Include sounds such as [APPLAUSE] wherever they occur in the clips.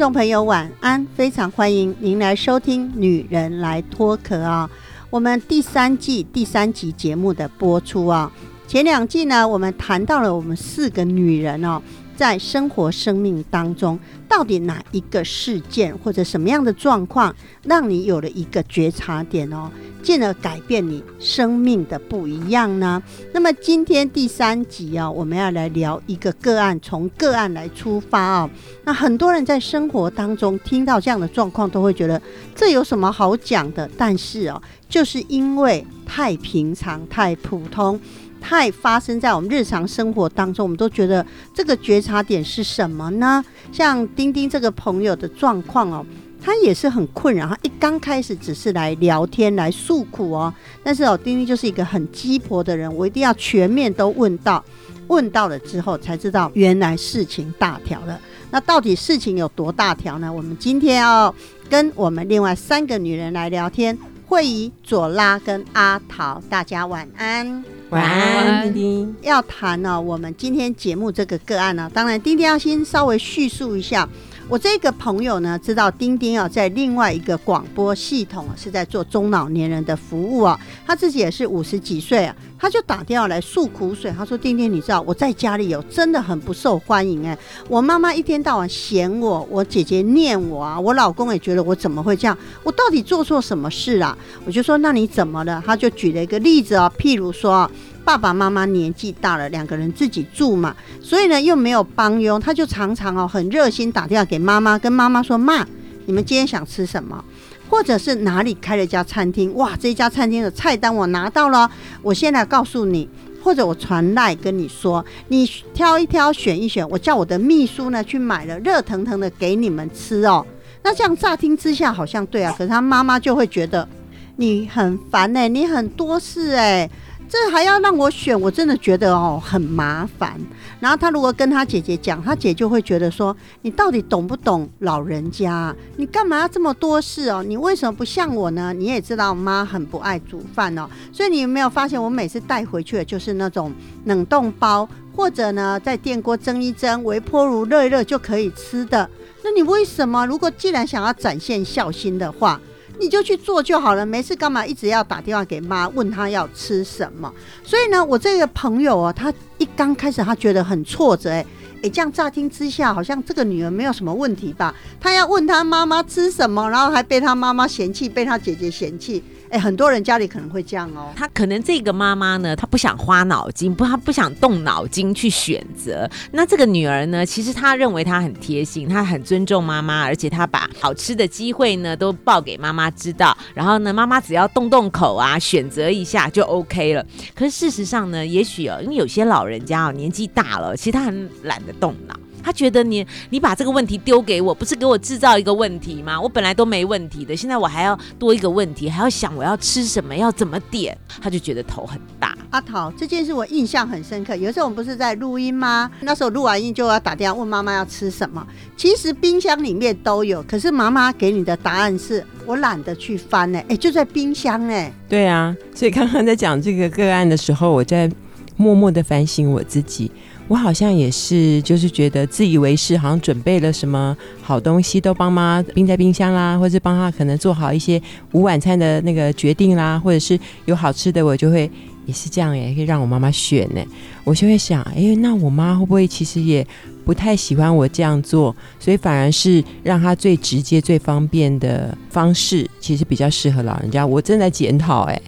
众朋友晚安，非常欢迎您来收听《女人来脱壳》啊，我们第三季第三集节目的播出啊。前两季呢，我们谈到了我们四个女人哦，在生活生命当中，到底哪一个事件或者什么样的状况，让你有了一个觉察点哦，进而改变你生命的不一样呢？那么今天第三集啊，我们要来聊一个个案，从个案来出发啊。那很多人在生活当中听到这样的状况，都会觉得这有什么好讲的？但是哦，就是因为太平常、太普通。太发生在我们日常生活当中，我们都觉得这个觉察点是什么呢？像丁丁这个朋友的状况哦，他也是很困扰。他一刚开始只是来聊天、来诉苦哦，但是哦，丁丁就是一个很鸡婆的人，我一定要全面都问到，问到了之后才知道原来事情大条了。那到底事情有多大条呢？我们今天要跟我们另外三个女人来聊天，慧仪、左拉跟阿桃，大家晚安。晚安，丁丁。要谈呢，我们今天节目这个个案呢，当然丁丁要先稍微叙述一下。我这个朋友呢，知道丁丁啊，在另外一个广播系统是在做中老年人的服务啊。他自己也是五十几岁啊，他就打电话来诉苦水。他说：“丁丁，你知道我在家里有真的很不受欢迎哎，我妈妈一天到晚嫌我，我姐姐念我啊，我老公也觉得我怎么会这样？我到底做错什么事啊？”我就说：“那你怎么了？”他就举了一个例子啊，譬如说。爸爸妈妈年纪大了，两个人自己住嘛，所以呢又没有帮佣，他就常常哦很热心打电话给妈妈，跟妈妈说：“妈，你们今天想吃什么？或者是哪里开了一家餐厅？哇，这家餐厅的菜单我拿到了，我现在告诉你，或者我传来跟你说，你挑一挑，选一选，我叫我的秘书呢去买了，热腾腾的给你们吃哦。那这样乍听之下好像对啊，可是他妈妈就会觉得你很烦哎，你很多事哎。”这还要让我选，我真的觉得哦很麻烦。然后他如果跟他姐姐讲，他姐就会觉得说：“你到底懂不懂老人家？你干嘛要这么多事哦？你为什么不像我呢？你也知道妈很不爱煮饭哦，所以你有没有发现我每次带回去的就是那种冷冻包，或者呢在电锅蒸一蒸，微波炉热一热就可以吃的？那你为什么？如果既然想要展现孝心的话？”你就去做就好了，没事干嘛一直要打电话给妈问她要吃什么？所以呢，我这个朋友啊，他一刚开始他觉得很挫折，哎哎，这样乍听之下好像这个女儿没有什么问题吧？他要问他妈妈吃什么，然后还被他妈妈嫌弃，被他姐姐嫌弃。哎，很多人家里可能会这样哦。他可能这个妈妈呢，她不想花脑筋，不，她不想动脑筋去选择。那这个女儿呢，其实她认为她很贴心，她很尊重妈妈，而且她把好吃的机会呢都报给妈妈知道。然后呢，妈妈只要动动口啊，选择一下就 OK 了。可是事实上呢，也许哦，因为有些老人家哦年纪大了，其实他很懒得动脑。他觉得你你把这个问题丢给我，不是给我制造一个问题吗？我本来都没问题的，现在我还要多一个问题，还要想我要吃什么，要怎么点，他就觉得头很大。阿桃，这件事我印象很深刻。有时候我们不是在录音吗？那时候录完音就要打电话问妈妈要吃什么。其实冰箱里面都有，可是妈妈给你的答案是我懒得去翻呢。哎，就在冰箱哎。对啊，所以刚刚在讲这个个案的时候，我在默默的反省我自己。我好像也是，就是觉得自以为是，好像准备了什么好东西都帮妈冰在冰箱啦，或者帮她可能做好一些午晚餐的那个决定啦，或者是有好吃的，我就会也是这样，也可以让我妈妈选呢。我就会想，哎，那我妈会不会其实也不太喜欢我这样做，所以反而是让她最直接、最方便的方式，其实比较适合老人家。我正在检讨，哎。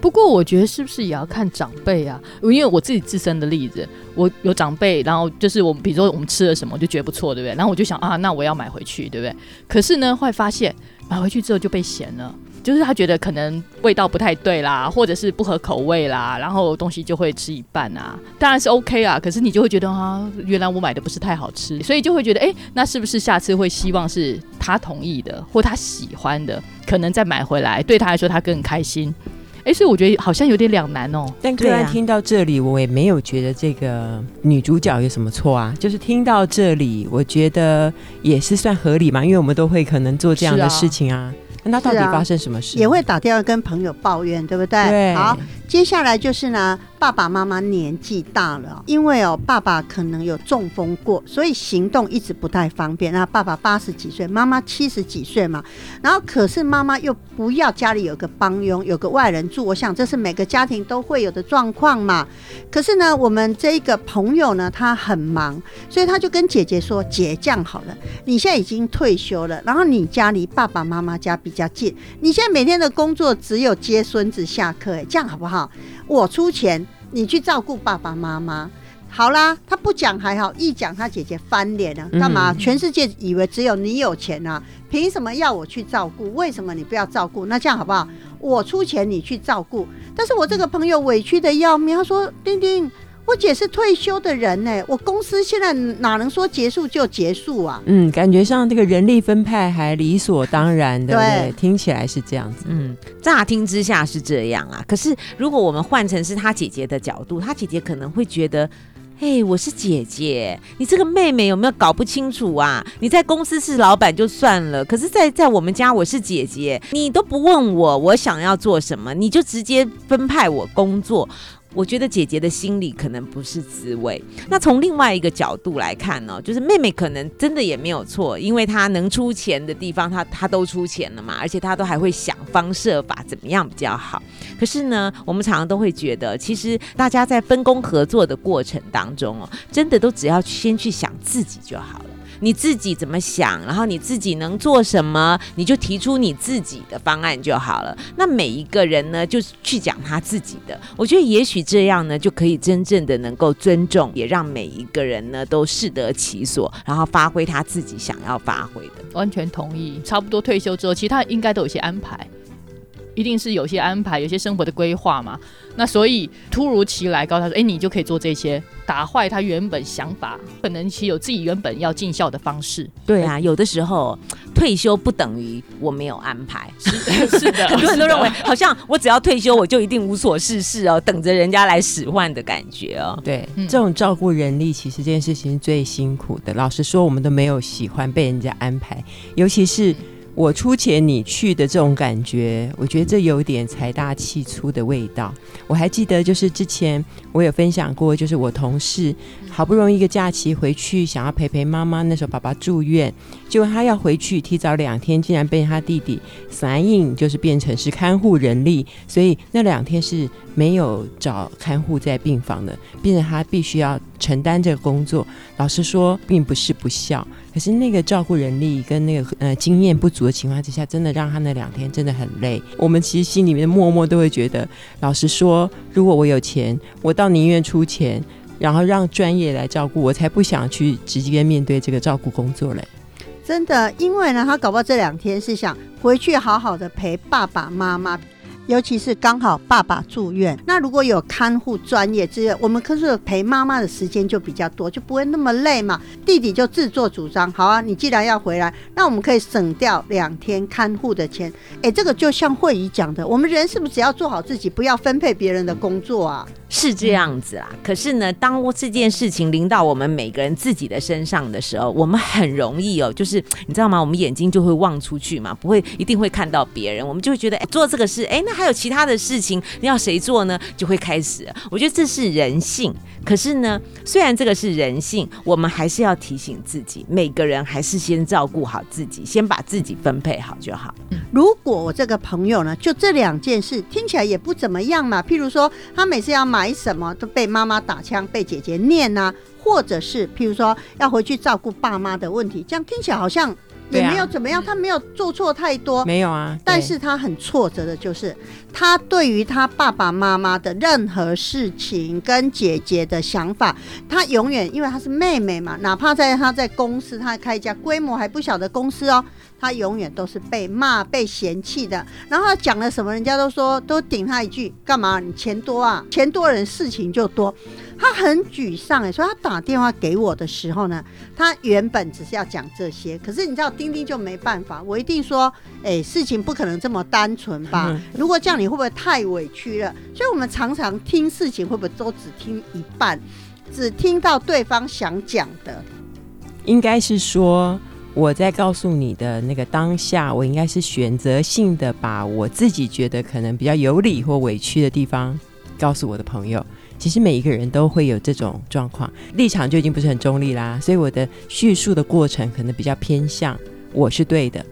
不过我觉得是不是也要看长辈啊？因为我自己自身的例子，我有长辈，然后就是我们比如说我们吃了什么，就觉得不错，对不对？然后我就想啊，那我要买回去，对不对？可是呢，会发现买回去之后就被嫌了。就是他觉得可能味道不太对啦，或者是不合口味啦，然后东西就会吃一半啊，当然是 OK 啊，可是你就会觉得啊，原来我买的不是太好吃，所以就会觉得，哎，那是不是下次会希望是他同意的，或他喜欢的，可能再买回来，对他来说他更开心。哎，所以我觉得好像有点两难哦。但突然听到这里，我也没有觉得这个女主角有什么错啊。就是听到这里，我觉得也是算合理嘛，因为我们都会可能做这样的事情啊。那到底发生什么事？也会打电话跟朋友抱怨，对不对？对。好，接下来就是呢。爸爸妈妈年纪大了，因为哦，爸爸可能有中风过，所以行动一直不太方便。那爸爸八十几岁，妈妈七十几岁嘛，然后可是妈妈又不要家里有个帮佣，有个外人住。我想这是每个家庭都会有的状况嘛。可是呢，我们这一个朋友呢，他很忙，所以他就跟姐姐说：“姐，这样好了，你现在已经退休了，然后你家离爸爸妈妈家比较近，你现在每天的工作只有接孙子下课，哎，这样好不好？我出钱。”你去照顾爸爸妈妈，好啦，他不讲还好，一讲他姐姐翻脸了，干嘛？全世界以为只有你有钱啊，凭什么要我去照顾？为什么你不要照顾？那这样好不好？我出钱你去照顾，但是我这个朋友委屈的要命，他说：丁丁。我姐是退休的人呢，我公司现在哪能说结束就结束啊？嗯，感觉上这个人力分派还理所当然的，对，听起来是这样子。嗯，乍听之下是这样啊，可是如果我们换成是他姐姐的角度，他姐姐可能会觉得，嘿，我是姐姐，你这个妹妹有没有搞不清楚啊？你在公司是老板就算了，可是在在我们家我是姐姐，你都不问我我想要做什么，你就直接分派我工作。我觉得姐姐的心里可能不是滋味。那从另外一个角度来看呢，就是妹妹可能真的也没有错，因为她能出钱的地方，她她都出钱了嘛，而且她都还会想方设法怎么样比较好。可是呢，我们常常都会觉得，其实大家在分工合作的过程当中哦，真的都只要先去想自己就好。你自己怎么想，然后你自己能做什么，你就提出你自己的方案就好了。那每一个人呢，就去讲他自己的。我觉得也许这样呢，就可以真正的能够尊重，也让每一个人呢都适得其所，然后发挥他自己想要发挥的。完全同意。差不多退休之后，其他应该都有些安排。一定是有些安排，有些生活的规划嘛。那所以突如其来告诉他说：“哎，你就可以做这些，打坏他原本想法，可能其实有自己原本要尽孝的方式。”对啊，有的时候退休不等于我没有安排。是 [LAUGHS] 的，很多人都认为好像我只要退休，我就一定无所事事哦，等着人家来使唤的感觉哦。对，这种照顾人力，其实这件事情是最辛苦的。老实说，我们都没有喜欢被人家安排，尤其是。我出钱你去的这种感觉，我觉得这有点财大气粗的味道。我还记得，就是之前我有分享过，就是我同事好不容易一个假期回去，想要陪陪妈妈，那时候爸爸住院，结果他要回去提早两天，竟然被他弟弟反应就是变成是看护人力，所以那两天是没有找看护在病房的，变成他必须要承担这个工作。老实说，并不是不孝。可是那个照顾人力跟那个呃经验不足的情况之下，真的让他那两天真的很累。我们其实心里面默默都会觉得，老实说，如果我有钱，我倒宁愿出钱，然后让专业来照顾，我才不想去直接面对这个照顾工作嘞。真的，因为呢，他搞不好这两天是想回去好好的陪爸爸妈妈。尤其是刚好爸爸住院，那如果有看护专业，这些我们可是陪妈妈的时间就比较多，就不会那么累嘛。弟弟就自作主张，好啊，你既然要回来，那我们可以省掉两天看护的钱。哎，这个就像慧仪讲的，我们人是不是只要做好自己，不要分配别人的工作啊？是这样子啦。可是呢，当这件事情临到我们每个人自己的身上的时候，我们很容易哦，就是你知道吗？我们眼睛就会望出去嘛，不会一定会看到别人，我们就会觉得，哎，做这个事，哎，那。还有其他的事情，要谁做呢？就会开始。我觉得这是人性。可是呢，虽然这个是人性，我们还是要提醒自己，每个人还是先照顾好自己，先把自己分配好就好。如果我这个朋友呢，就这两件事听起来也不怎么样嘛。譬如说，他每次要买什么都被妈妈打枪，被姐姐念啊，或者是譬如说要回去照顾爸妈的问题，这样听起来好像。也没有怎么样，他没有做错太多。没有啊，但是他很挫折的，就是他对于他爸爸妈妈的任何事情跟姐姐的想法，他永远因为他是妹妹嘛，哪怕在他在公司，他开一家规模还不小的公司哦，他永远都是被骂、被嫌弃的。然后他讲了什么，人家都说都顶他一句：干嘛？你钱多啊？钱多人事情就多。他很沮丧哎，所以他打电话给我的时候呢，他原本只是要讲这些，可是你知道丁丁就没办法，我一定说，哎，事情不可能这么单纯吧？嗯如果这样，你会不会太委屈了？所以我们常常听事情，会不会都只听一半，只听到对方想讲的？应该是说我在告诉你的那个当下，我应该是选择性的把我自己觉得可能比较有理或委屈的地方告诉我的朋友。其实每一个人都会有这种状况，立场就已经不是很中立啦，所以我的叙述的过程可能比较偏向我是对的，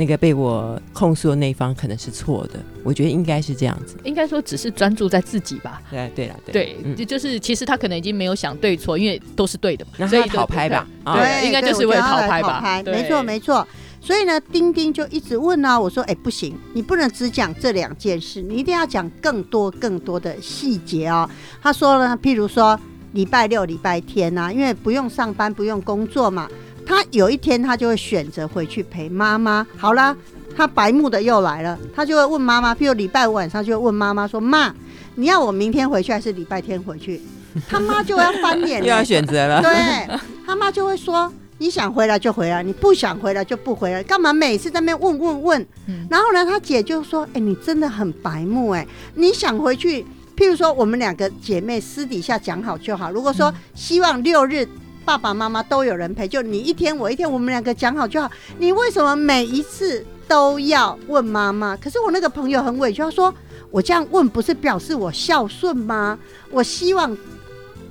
那个被我控诉的那一方可能是错的。我觉得应该是这样子。应该说只是专注在自己吧。对对了，对就就是其实他可能已经没有想对错，因为都是对的嘛，所以就讨拍吧啊对，应该就是为了讨拍吧，对没错没错。所以呢，丁丁就一直问啊，我说，哎、不行，你不能只讲这两件事，你一定要讲更多更多的细节哦。他说呢，譬如说礼拜六、礼拜天啊，因为不用上班、不用工作嘛，他有一天他就会选择回去陪妈妈。好啦，他白目的又来了，他就会问妈妈，譬如礼拜五晚上就会问妈妈说，妈，你要我明天回去还是礼拜天回去？他妈就要翻脸又要。选择了。对他妈就会说：“你想回来就回来，你不想回来就不回来，干嘛每次在那边问问问？”嗯然后呢，他姐就说：“哎、你真的很白目哎、你想回去，譬如说我们两个姐妹私底下讲好就好。如果说希望六日。”爸爸妈妈都有人陪，就你一天我一天，我们两个讲好就好。你为什么每一次都要问妈妈？可是我那个朋友很委屈，他说：“我这样问不是表示我孝顺吗？我希望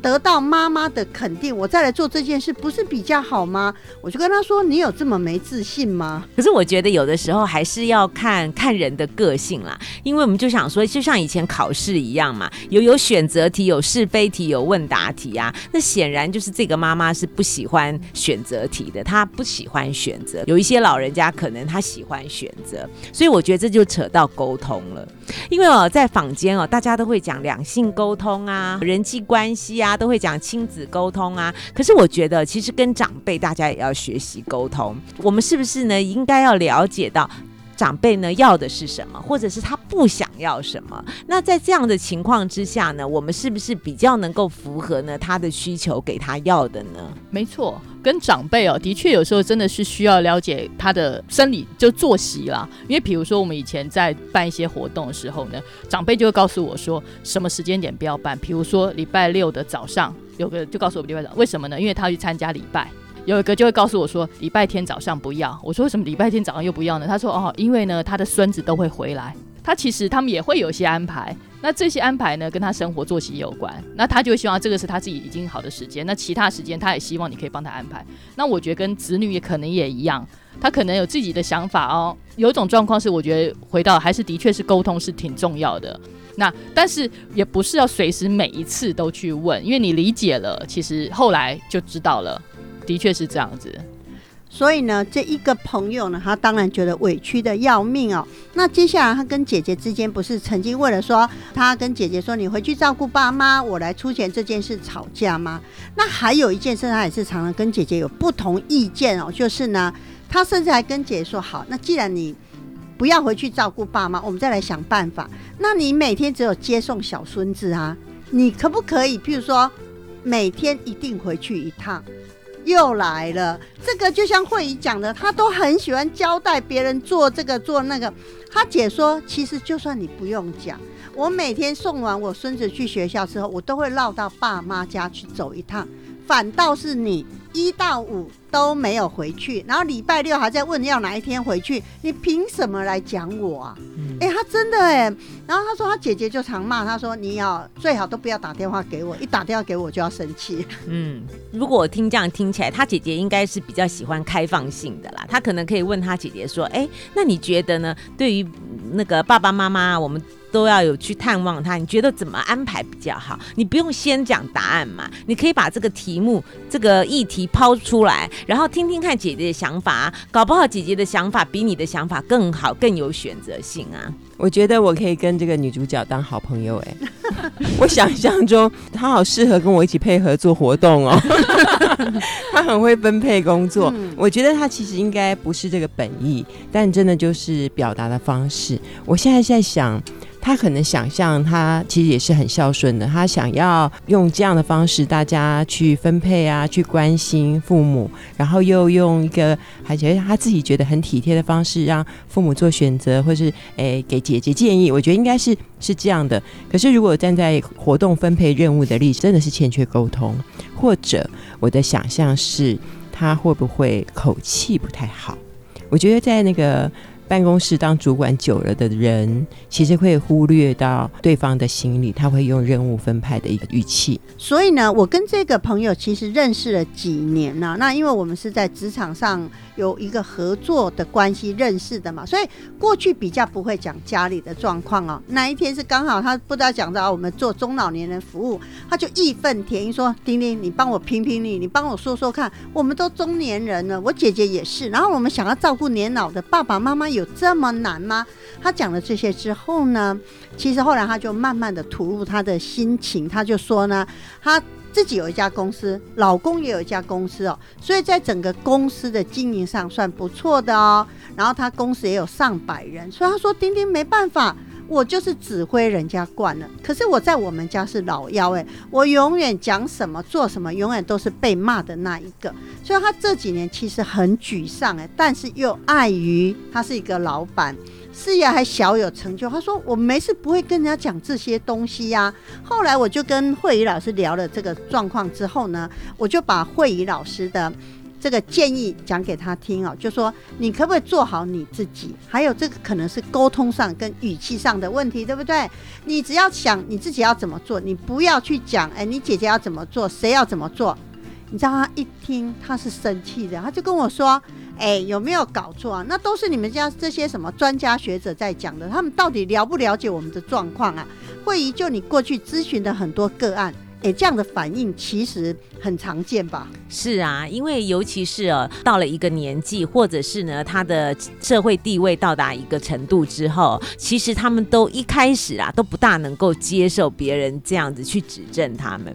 得到妈妈的肯定，我再来做这件事，不是比较好吗？我就跟他说：“你有这么没自信吗可是我觉得有的时候还是要看看人的个性啦，因为我们就想说，就像以前考试一样嘛，有有选择题，有是非题，有问答题啊。那显然就是这个妈妈是不喜欢选择题的，她不喜欢选择。有一些老人家可能他喜欢选择，所以我觉得这就扯到沟通了。因为哦，在坊间哦，大家都会讲两性沟通啊、人际关系啊，都会讲亲子沟通啊。可是我觉得，其实跟长辈大家也要学习沟通。我们是不是呢？应该要了解到。长辈呢要的是什么，或者是他不想要什么？那在这样的情况之下呢，我们是不是比较能够符合呢他的需求，给他要的呢？没错，跟长辈哦，的确有时候真的是需要了解他的生理就作息啦。因为比如说我们以前在办一些活动的时候呢，长辈就会告诉我说什么时间点不要办。比如说礼拜六的早上，有个就告诉我们礼拜早，为什么呢？因为他要去参加礼拜。有一个就会告诉我说，礼拜天早上不要。我说为什么礼拜天早上又不要呢？他说哦，因为呢他的孙子都会回来，他其实他们也会有一些安排。那这些安排呢，跟他生活作息有关。那他就希望这个是他自己已经好的时间，那其他时间他也希望你可以帮他安排。那我觉得跟子女也可能也一样，他可能有自己的想法哦。有一种状况是，我觉得回到还是的确是沟通是挺重要的。那但是也不是要随时每一次都去问，因为你理解了，其实后来就知道了，的确是这样子。？”所以呢，这一个朋友呢，他当然觉得委屈的要命哦。那接下来他跟姐姐之间不是曾经为了说他跟姐姐说你回去照顾爸妈，我来出钱这件事吵架吗？那还有一件事，他也是常常跟姐姐有不同意见哦，就是呢，他甚至还跟姐姐说好，那既然你不要回去照顾爸妈，我们再来想办法。那你每天只有接送小孙子啊，你可不可以，譬如说每天一定回去一趟？又来了，这个就像慧仪讲的，他都很喜欢交代别人做这个做那个。他姐说，其实就算你不用讲，我每天送完我孙子去学校之后，我都会绕到爸妈家去走一趟。反倒是你一到五都没有回去，然后礼拜六还在问要哪一天回去，你凭什么来讲我啊？哎、他真的哎，然后他说他姐姐就常骂他说你要最好都不要打电话给我，一打电话给我就要生气。嗯，如果我听这样听起来，他姐姐应该是比较喜欢开放性的啦。他可能可以问他姐姐说：“哎，那你觉得呢？对于嗯那个爸爸妈妈，我们都要有去探望他，你觉得怎么安排比较好？你不用先讲答案嘛，你可以把这个题目、这个议题抛出来，然后听听看姐姐的想法啊，搞不好姐姐的想法比你的想法更好，更有选择性啊。我觉得我可以跟这个女主角当好朋友哎，我想象中她好适合跟我一起配合做活动哦，[LAUGHS] 她很会分配工作。我觉得她其实应该不是这个本意，但真的就是表达的方式。我现在在想。他可能想象，他其实也是很孝顺的。他想要用这样的方式，大家去分配啊，去关心父母，然后又用一个还觉得他自己觉得很体贴的方式，让父母做选择，或是诶给姐姐建议。我觉得应该是是这样的。可是如果站在活动分配任务的例子，真的是欠缺沟通，或者我的想象是他会不会口气不太好？我觉得在那个。办公室当主管久了的人，其实会忽略到对方的心理，他会用任务分派的一个语气。所以呢，我跟这个朋友其实认识了几年了。那因为我们是在职场上有一个合作的关系认识的嘛，所以过去比较不会讲家里的状况哦。那一天是刚好他不知道讲到我们做中老年人服务，他就义愤填膺说：“丁丁，你帮我评评理，你帮我说说看，我们都中年人了，我姐姐也是，然后我们想要照顾年老的爸爸妈妈有。”有这么难吗？他讲了这些之后呢，其实后来他就慢慢的吐露他的心情，他就说呢，他自己有一家公司，老公也有一家公司哦，所以在整个公司的经营上算不错的哦。然后他公司也有上百人，所以他说丁丁没办法。我就是指挥人家惯了，可是我在我们家是老幺哎，我永远讲什么做什么，永远都是被骂的那一个。所以他这几年其实很沮丧哎，但是又碍于他是一个老板，事业还小有成就，他说我没事不会跟人家讲这些东西呀。后来我就跟慧仪老师聊了这个状况之后呢，我就把慧仪老师的。这个建议讲给他听哦，就说你可不可以做好你自己？还有这个可能是沟通上跟语气上的问题，对不对？你只要想你自己要怎么做，你不要去讲，哎，你姐姐要怎么做，谁要怎么做？你知道他一听他是生气的，他就跟我说，哎，有没有搞错啊？那都是你们家这些什么专家学者在讲的，他们到底了不了解我们的状况啊？会议就你过去咨询的很多个案。哎，这样的反应其实很常见吧？是啊，因为尤其是呃到了一个年纪，或者是呢他的社会地位到达一个程度之后，其实他们都一开始啊都不大能够接受别人这样子去指正他们。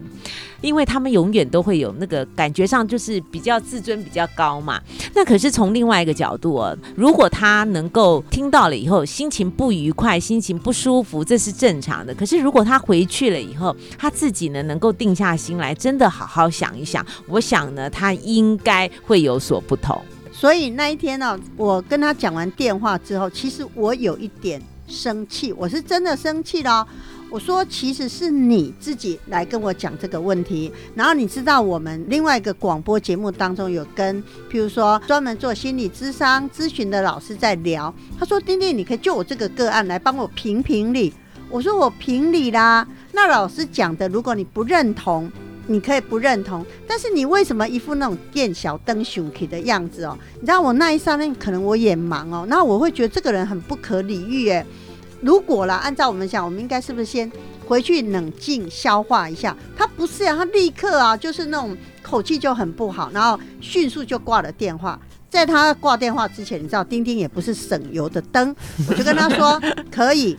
因为他们永远都会有那个感觉上就是比较自尊比较高嘛。那可是从另外一个角度哦，如果他能够听到了以后心情不愉快、心情不舒服，这是正常的。可是如果他回去了以后，他自己呢能能够定下心来，真的好好想一想，我想呢他应该会有所不同。所以那一天呢，我跟他讲完电话之后，其实我有一点生气，我是真的生气了。我说，其实是你自己来跟我讲这个问题，然后你知道我们另外一个广播节目当中有跟，譬如说专门做心理咨商咨询的老师在聊，他说：“丁丁，你可以就我这个个案来帮我评评理。”我说：“我评理啦。”那老师讲的，如果你不认同，你可以不认同，但是你为什么一副那种店小灯熊气的样子哦？你知道我那一刹那可能我也忙哦，那我会觉得这个人很不可理喻诶。如果啦，按照我们讲，我们应该是不是先回去冷静消化一下？他不是啊，他立刻啊，就是那种口气就很不好，然后迅速就挂了电话。在他挂电话之前，你知道，丁丁也不是省油的灯，我就跟他说，[LAUGHS] 可以。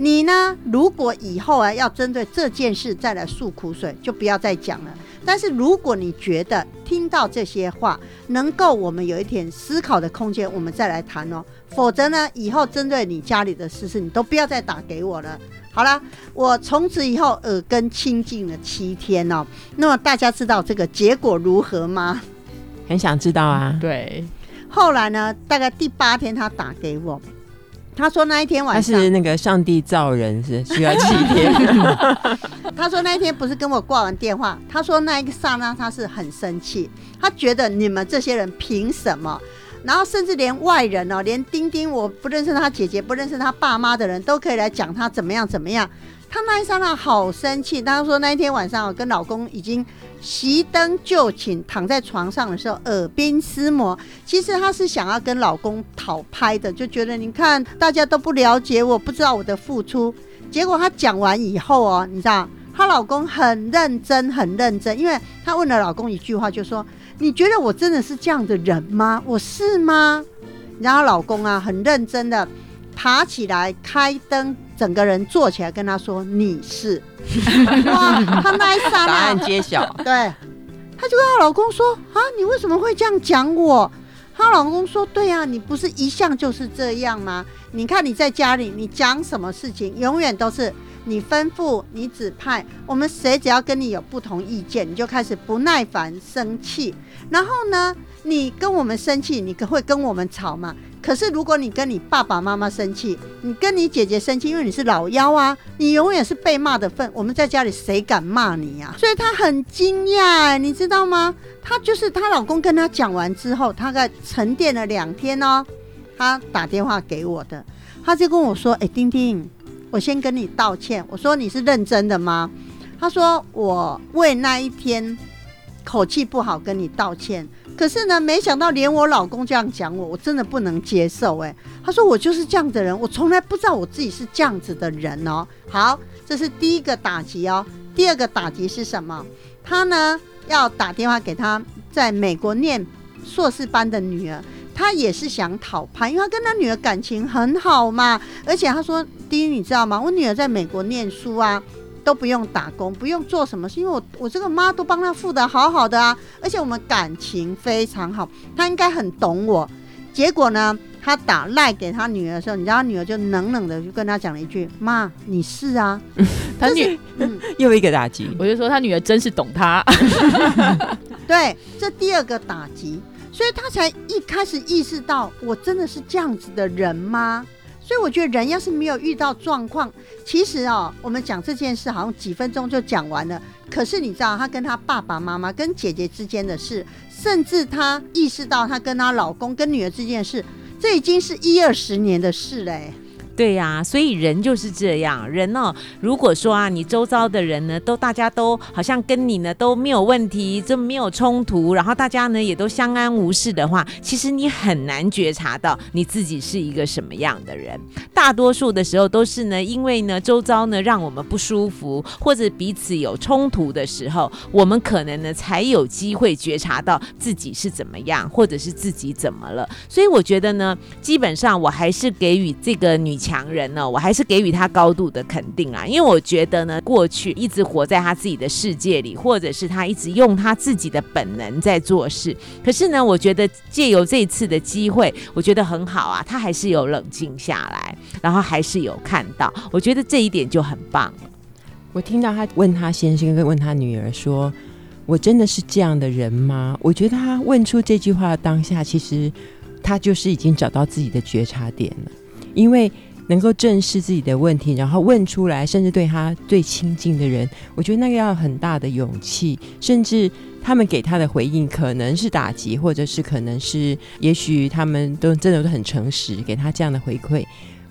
你呢？如果以后啊要针对这件事再来诉苦水，就不要再讲了。但是如果你觉得听到这些话能够我们有一点思考的空间，我们再来谈哦。否则呢，以后针对你家里的事事，你都不要再打给我了。好了，我从此以后耳根清净了七天哦。那么大家知道这个结果如何吗？很想知道啊。对。后来呢，大概第八天他打给我。他说那一天晚上是那个上帝造人是需要七天。[LAUGHS] 他说那一天不是跟我挂完电话，他说那一个刹那他是很生气，他觉得你们这些人凭什么？然后甚至连外人哦，连丁丁我不认识他姐姐，不认识他爸妈的人都可以来讲他怎么样怎么样。他那一刹那好生气，他说那一天晚上我跟老公已经熄灯就寝，躺在床上的时候耳鬓厮磨。其实他是想要跟老公讨拍的，就觉得你看大家都不了解我，不知道我的付出。结果她讲完以后哦，你知道，她老公很认真，很认真，因为她问了老公一句话，就说：“你觉得我真的是这样的人吗？我是吗？”然后老公啊，很认真的爬起来，开灯，整个人坐起来，跟他说：“你是。[LAUGHS] ”哇，他那一刹答案，揭晓。对，她就跟她老公说：“啊，你为什么会这样讲我？”她老公说：“对呀、你不是一向就是这样吗？你看你在家里，你讲什么事情，永远都是你吩咐、你指派。我们谁只要跟你有不同意见，你就开始不耐烦、生气。然后呢，你跟我们生气，你会跟我们吵嘛？可是如果你跟你爸爸妈妈生气，你跟你姐姐生气，因为你是老幺啊，你永远是被骂的份。我们在家里谁敢骂你呀、所以她很惊讶，你知道吗？她就是她老公跟她讲完之后，她在沉淀了两天哦，她打电话给我的，她就跟我说：“哎、丁丁，我先跟你道歉。”我说：“你是认真的吗？”她说：“我为那一天口气不好跟你道歉。”可是呢，没想到连我老公这样讲我，我真的不能接受。哎，他说我就是这样的人，我从来不知道我自己是这样子的人哦。好，这是第一个打击哦。第二个打击是什么？他呢要打电话给他在美国念硕士班的女儿，他也是想讨拍，因为他跟他女儿感情很好嘛。而且他说，第一，你知道吗？我女儿在美国念书啊。都不用打工，不用做什么是，因为我我这个妈都帮她付的好好的啊，而且我们感情非常好，她应该很懂我。结果呢，他打赖给他女儿的时候，你知道他女儿就冷冷的就跟他讲了一句：“妈，你是啊。[LAUGHS] 他女，” [LAUGHS] 嗯，又一个打击。[LAUGHS] 我就说他女儿真是懂他，对，这第二个打击，所以他才一开始意识到，我真的是这样子的人吗？所以我觉得人要是没有遇到状况，其实哦，我们讲这件事好像几分钟就讲完了。可是你知道，她跟她爸爸妈妈、跟姐姐之间的事，甚至她意识到她跟她老公、跟女儿之间的事，这已经是一二十年的事嘞、对呀、所以人就是这样。人哦，如果说啊，你周遭的人呢，都大家都好像跟你呢都没有问题，这没有冲突，然后大家呢也都相安无事的话，其实你很难觉察到你自己是一个什么样的人。大多数的时候都是呢，因为呢周遭呢让我们不舒服，或者彼此有冲突的时候，我们可能呢才有机会觉察到自己是怎么样，或者是自己怎么了。所以我觉得呢，基本上我还是给予这个女强人呢，我还是给予他高度的肯定啊，因为我觉得呢，过去一直活在他自己的世界里，或者是他一直用他自己的本能在做事。可是呢，我觉得借由这一次的机会，我觉得很好啊，他还是有冷静下来，然后还是有看到，我觉得这一点就很棒。我听到他问他先生跟问他女儿说：“我真的是这样的人吗？”我觉得他问出这句话当下，其实他就是已经找到自己的觉察点了，因为能够正视自己的问题，然后问出来，甚至对他最亲近的人，我觉得那个要很大的勇气，甚至他们给他的回应可能是打击，或者是可能是，也许他们都真的都很诚实，给他这样的回馈，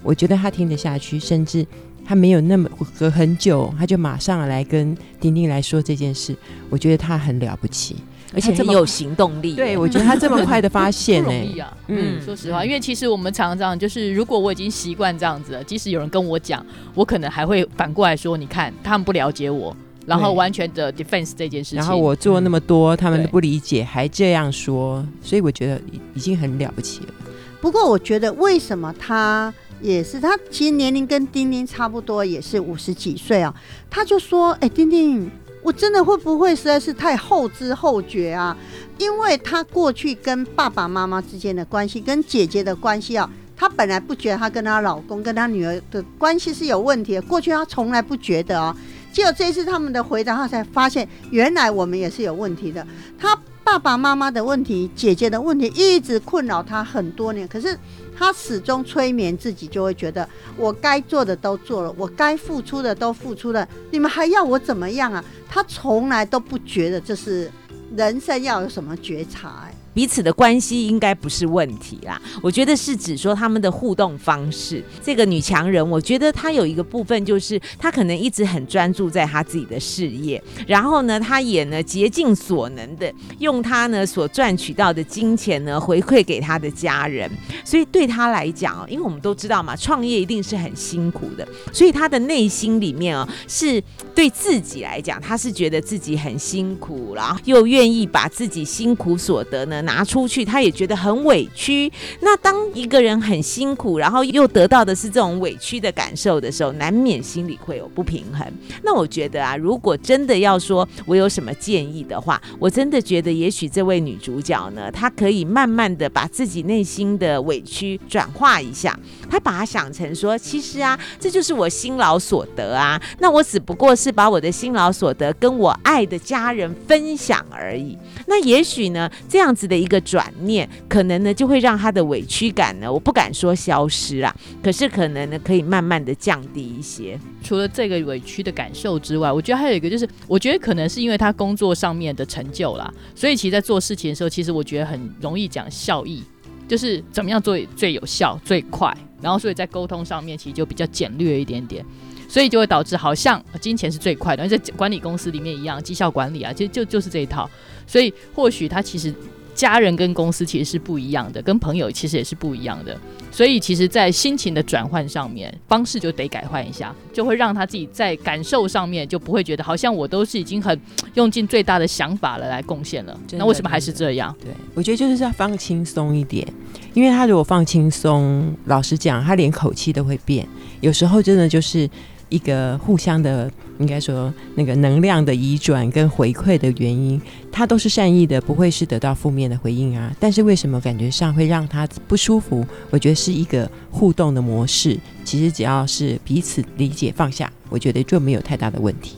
我觉得他听得下去，甚至。他没有那么隔很久，他就马上来跟丁丁来说这件事，我觉得他很了不起，而且他这么很有行动力。对我觉得他这么 [LAUGHS] 快的发现不呢、容易啊。嗯，说实话，因为其实我们常常就是，如果我已经习惯这样子了，即使有人跟我讲，我可能还会反过来说，你看他们不了解我，然后完全的 defense 这件事情。然后我做那么多，他们都不理解，还这样说，所以我觉得已已经很了不起了。不过我觉得为什么他也是他其实年龄跟丁丁差不多，也是五十几岁啊。他就说：“哎、丁丁，我真的会不会实在是太后知后觉啊？因为他过去跟爸爸妈妈之间的关系，跟姐姐的关系啊。”她本来不觉得她跟她老公、跟她女儿的关系是有问题的，过去她从来不觉得哦。结果这一次他们的回答，她才发现原来我们也是有问题的。她爸爸妈妈的问题、姐姐的问题一直困扰她很多年，可是他始终催眠自己，就会觉得我该做的都做了，我该付出的都付出了，你们还要我怎么样啊？他从来都不觉得这是人生要有什么觉察、彼此的关系应该不是问题啦。我觉得是指说他们的互动方式。这个女强人，我觉得她有一个部分就是她可能一直很专注在她自己的事业，然后呢，她也呢竭尽所能的用她呢所赚取到的金钱呢回馈给她的家人。所以对她来讲，因为我们都知道嘛，创业一定是很辛苦的，所以她的内心里面啊，是对自己来讲，她是觉得自己很辛苦，然后又愿意把自己辛苦所得呢拿出去，她也觉得很委屈。那当一个人很辛苦，然后又得到的是这种委屈的感受的时候，难免心里会有不平衡。那我觉得啊，如果真的要说我有什么建议的话，我真的觉得也许这位女主角呢，她可以慢慢的把自己内心的委屈转化一下，她把它想成说，其实啊，这就是我辛劳所得啊，那我只不过是把我的辛劳所得跟我爱的家人分享而已。那也许呢，这样子的一个转念，可能呢就会让他的委屈感呢，我不敢说消失啊，可是可能呢可以慢慢的降低一些。除了这个委屈的感受之外，我觉得还有一个就是，我觉得可能是因为他工作上面的成就啦，所以其实在做事情的时候，其实我觉得很容易讲效益，就是怎么样做最有效、最快，然后所以在沟通上面其实就比较简略一点点，所以就会导致好像金钱是最快的，而且管理公司里面一样，绩效管理啊，其实就就是这一套，所以或许他其实。家人跟公司其实是不一样的，跟朋友其实也是不一样的，所以其实，在心情的转换上面，方式就得改换一下，就会让他自己在感受上面就不会觉得好像我都是已经很用尽最大的想法了来贡献了，那为什么还是这样？对，我觉得就是要放轻松一点，因为他如果放轻松，老实讲，他连口气都会变，有时候真的就是一个互相的。应该说，那个能量的移转跟回馈的原因，他都是善意的，不会是得到负面的回应啊。但是为什么感觉上会让他不舒服？我觉得是一个互动的模式。其实只要是彼此理解放下，我觉得就没有太大的问题。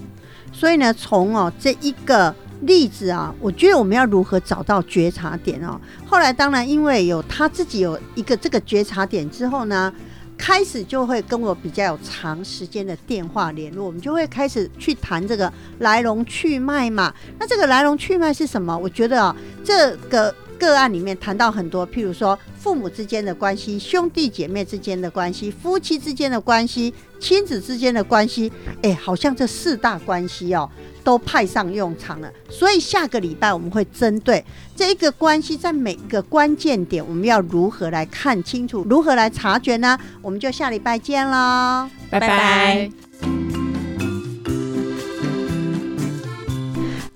所以呢，从哦这一个例子啊，我觉得我们要如何找到觉察点哦。后来当然因为有他自己有一个这个觉察点之后呢。开始就会跟我比较有长时间的电话联络，我们就会开始去谈这个来龙去脉嘛。那这个来龙去脉是什么？我觉得啊，这个个案里面谈到很多，譬如说父母之间的关系、兄弟姐妹之间的关系、夫妻之间的关系、亲子之间的关系，哎，好像这四大关系哦。都派上用场了，所以下个礼拜我们会针对这一个关系，在每个关键点，我们要如何来看清楚，如何来察觉呢？我们就下礼拜见喽，拜拜。